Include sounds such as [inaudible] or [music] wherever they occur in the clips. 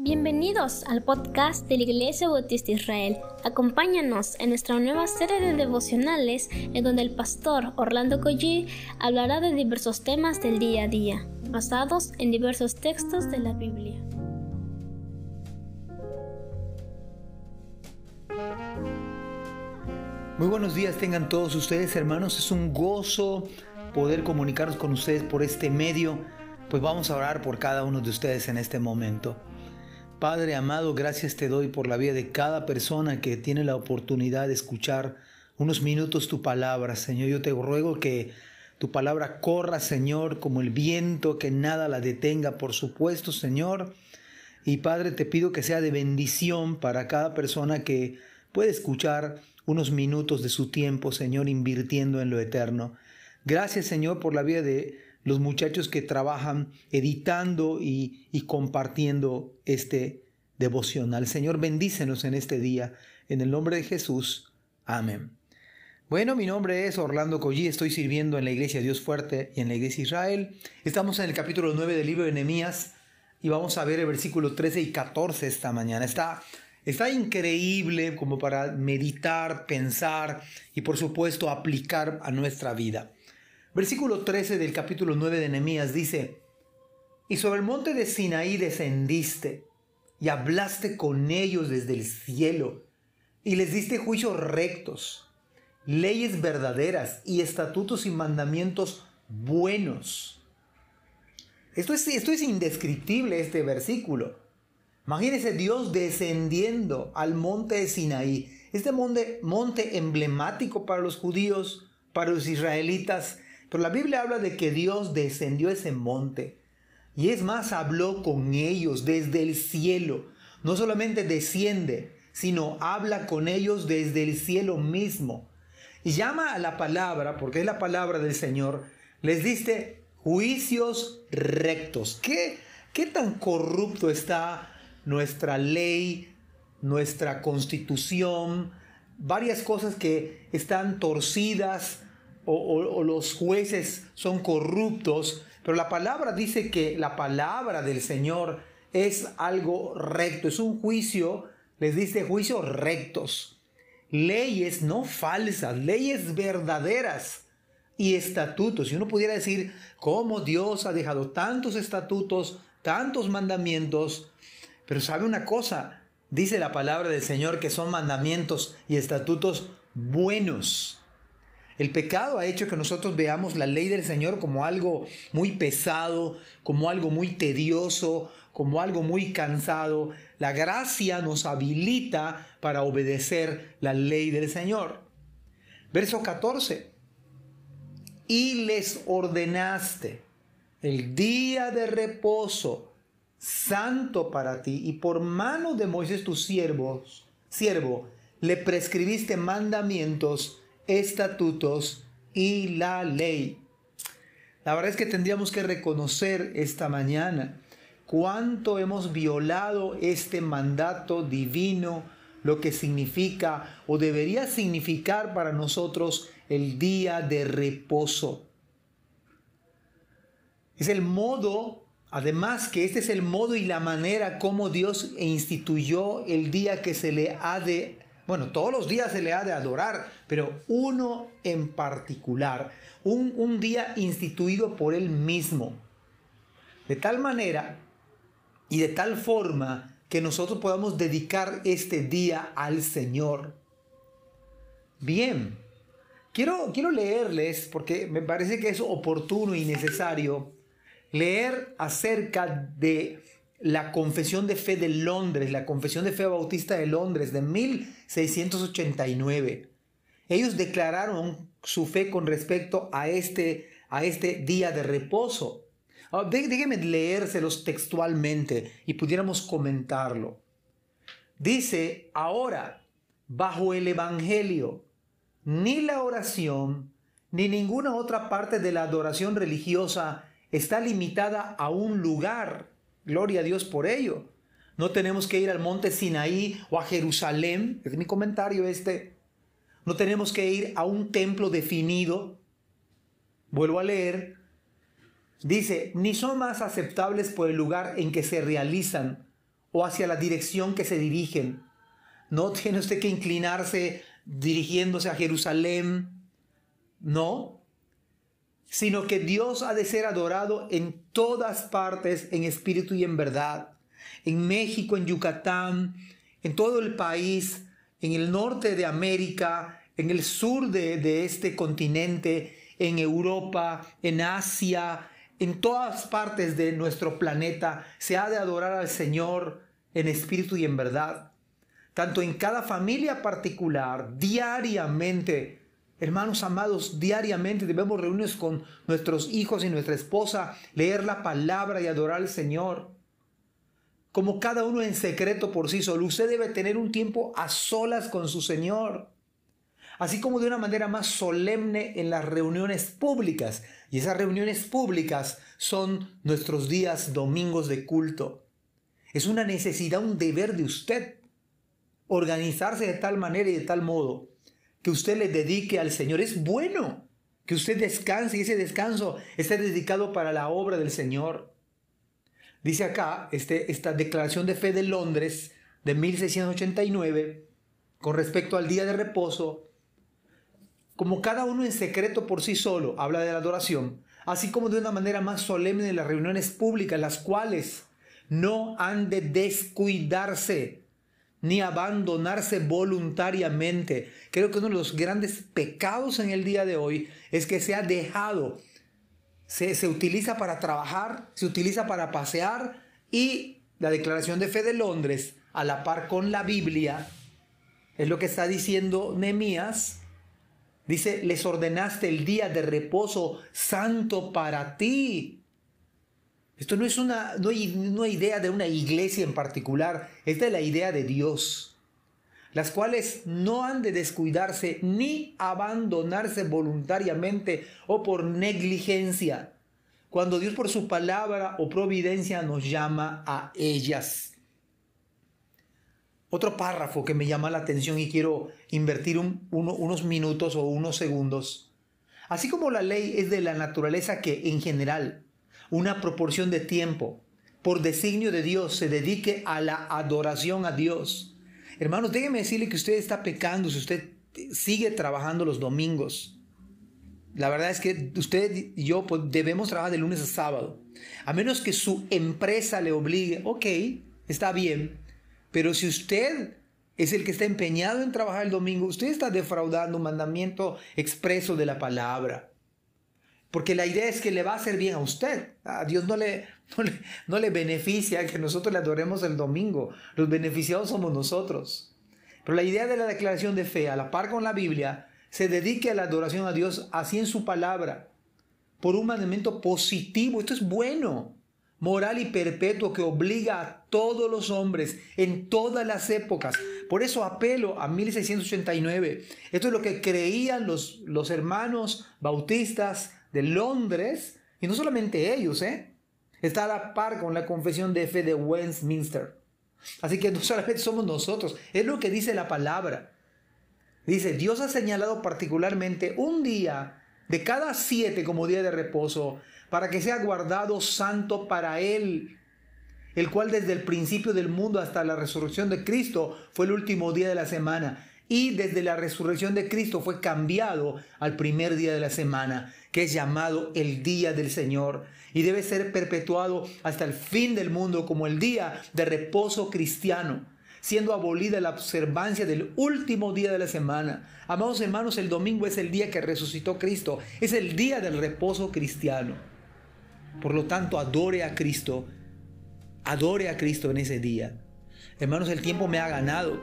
Bienvenidos al podcast de la Iglesia Bautista Israel. Acompáñanos en nuestra nueva serie de devocionales en donde el pastor Orlando Collie hablará de diversos temas del día a día, basados en diversos textos de la Biblia. Muy buenos días tengan todos ustedes hermanos, es un gozo poder comunicarnos con ustedes por este medio, pues vamos a orar por cada uno de ustedes en este momento. Padre amado, gracias te doy por la vida de cada persona que tiene la oportunidad de escuchar unos minutos tu palabra. Señor, yo te ruego que tu palabra corra, Señor, como el viento, que nada la detenga, por supuesto, Señor. Y Padre, te pido que sea de bendición para cada persona que puede escuchar unos minutos de su tiempo, Señor, invirtiendo en lo eterno. Gracias, Señor, por la vida de los muchachos que trabajan editando y, compartiendo este devocional. Señor, bendícenos en este día. En el nombre de Jesús. Amén. Bueno, mi nombre es Orlando Collí, estoy sirviendo en la Iglesia Dios Fuerte y en la Iglesia Israel. Estamos en el capítulo 9 del libro de Nehemías y vamos a ver el versículo 13 y 14 esta mañana. Está, está increíble como para meditar, pensar y por supuesto aplicar a nuestra vida. Versículo 13 del capítulo 9 de Nehemías dice, Y sobre el monte de Sinaí descendiste y hablaste con ellos desde el cielo y les diste juicios rectos, leyes verdaderas y estatutos y mandamientos buenos. Esto es, esto es indescriptible, este versículo. Imagínense Dios descendiendo al monte de Sinaí, este monte, monte emblemático para los judíos, para los israelitas, pero la Biblia habla de que Dios descendió ese monte. Y es más, habló con ellos desde el cielo. No solamente desciende, sino habla con ellos desde el cielo mismo. Y llama a la palabra, porque es la palabra del Señor, les diste juicios rectos. ¿Qué, qué tan corrupto está nuestra ley, nuestra constitución? Varias cosas que están torcidas, o, los jueces son corruptos, pero la palabra dice que la palabra del Señor es algo recto, es un juicio, les dice juicios rectos, leyes no falsas, leyes verdaderas y estatutos. Y uno pudiera decir cómo Dios ha dejado tantos estatutos, tantos mandamientos, pero sabe una cosa, dice la palabra del Señor que son mandamientos y estatutos buenos. El pecado ha hecho que nosotros veamos la ley del Señor como algo muy pesado, como algo muy tedioso, como algo muy cansado. La gracia nos habilita para obedecer la ley del Señor. Verso 14. Y les ordenaste el día de reposo santo para ti y por mano de Moisés tu siervo, siervo, le prescribiste mandamientos estatutos y la ley. La verdad es que tendríamos que reconocer esta mañana cuánto hemos violado este mandato divino, lo que significa o debería significar para nosotros el día de reposo. Es el modo, además que este es el modo y la manera como Dios instituyó el día que se le ha de bueno, todos los días se le ha de adorar, pero uno en particular, un, un día instituido por Él mismo. De tal manera y de tal forma que nosotros podamos dedicar este día al Señor. Bien, quiero, quiero leerles, porque me parece que es oportuno y necesario, leer acerca de la Confesión de Fe de Londres, la Confesión de Fe Bautista de Londres de 1689. Ellos declararon su fe con respecto a este, a este día de reposo. Ah, déjenme leérselos textualmente y pudiéramos comentarlo. Dice, ahora, bajo el Evangelio, ni la oración, ni ninguna otra parte de la adoración religiosa está limitada a un lugar Gloria a Dios por ello. No tenemos que ir al monte Sinaí o a Jerusalén, es mi comentario este. No tenemos que ir a un templo definido. Vuelvo a leer. Dice, ni son más aceptables por el lugar en que se realizan o hacia la dirección que se dirigen. No tiene usted que inclinarse dirigiéndose a Jerusalén, no, sino que Dios ha de ser adorado en todas partes, en espíritu y en verdad. En México, en Yucatán, en todo el país, en el norte de América, en el sur de, este continente, en Europa, en Asia, en todas partes de nuestro planeta, se ha de adorar al Señor en espíritu y en verdad. Tanto en cada familia particular, diariamente, hermanos amados, diariamente debemos reunirnos con nuestros hijos y nuestra esposa, leer la palabra y adorar al Señor. Como cada uno en secreto por sí solo, usted debe tener un tiempo a solas con su Señor así como de una manera más solemne en las reuniones públicas. Y esas reuniones públicas son nuestros días domingos de culto. Es una necesidad, un deber de usted organizarse de tal manera y de tal modo que usted le dedique al Señor. Es bueno que usted descanse y ese descanso esté dedicado para la obra del Señor. Dice acá este, esta declaración de fe de Londres de 1689 con respecto al día de reposo como cada uno en secreto por sí solo habla de la adoración, así como de una manera más solemne en las reuniones públicas, las cuales no han de descuidarse ni abandonarse voluntariamente. Creo que uno de los grandes pecados en el día de hoy es que se ha dejado, se, se utiliza para trabajar, se utiliza para pasear y la Declaración de Fe de Londres, a la par con la Biblia, es lo que está diciendo Nehemías, Dice, les ordenaste el día de reposo santo para ti. Esto no es una, no hay, idea de una iglesia en particular, esta es la idea de Dios, las cuales no han de descuidarse ni abandonarse voluntariamente o por negligencia, cuando Dios por su palabra o providencia nos llama a ellas. Otro párrafo que me llama la atención y quiero invertir unos minutos o unos segundos. Así como la ley es de la naturaleza que en general una proporción de tiempo por designio de Dios se dedique a la adoración a Dios. Hermanos, déjenme decirle que usted está pecando si usted sigue trabajando los domingos. La verdad es que usted y yo pues, debemos trabajar de lunes a sábado. A menos que su empresa le obligue, ok, está bien, pero si usted es el que está empeñado en trabajar el domingo, usted está defraudando un mandamiento expreso de la palabra. Porque la idea es que le va a hacer bien a usted. A Dios [laughs] no le, no le, beneficia que nosotros le adoremos el domingo. Los beneficiados somos nosotros. Pero la idea de la declaración de fe, a la par con la Biblia, se dedique a la adoración a Dios así en su palabra, por un mandamiento positivo. Esto es bueno moral y perpetuo que obliga a todos los hombres en todas las épocas. Por eso apelo a 1689. Esto es lo que creían los, los hermanos bautistas de Londres, y no solamente ellos, ¿eh? Está a la par con la confesión de fe de Westminster. Así que no [laughs] solamente somos nosotros, es lo que dice la palabra. Dice, Dios ha señalado particularmente un día de cada siete como día de reposo para que sea guardado santo para Él, el cual desde el principio del mundo hasta la resurrección de Cristo fue el último día de la semana. Y desde la resurrección de Cristo fue cambiado al primer día de la semana, que es llamado el día del Señor. Y debe ser perpetuado hasta el fin del mundo como el día de reposo cristiano siendo abolida la observancia del último día de la semana. Amados hermanos, el domingo es el día que resucitó Cristo, es el día del reposo cristiano. Por lo tanto, adore a Cristo. Adore a Cristo en ese día. Hermanos, el tiempo me ha ganado.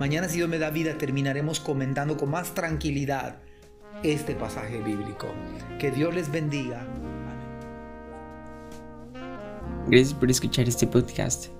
Mañana, si Dios me da vida, terminaremos comentando con más tranquilidad este pasaje bíblico. Que Dios les bendiga. Gracias por escuchar este podcast.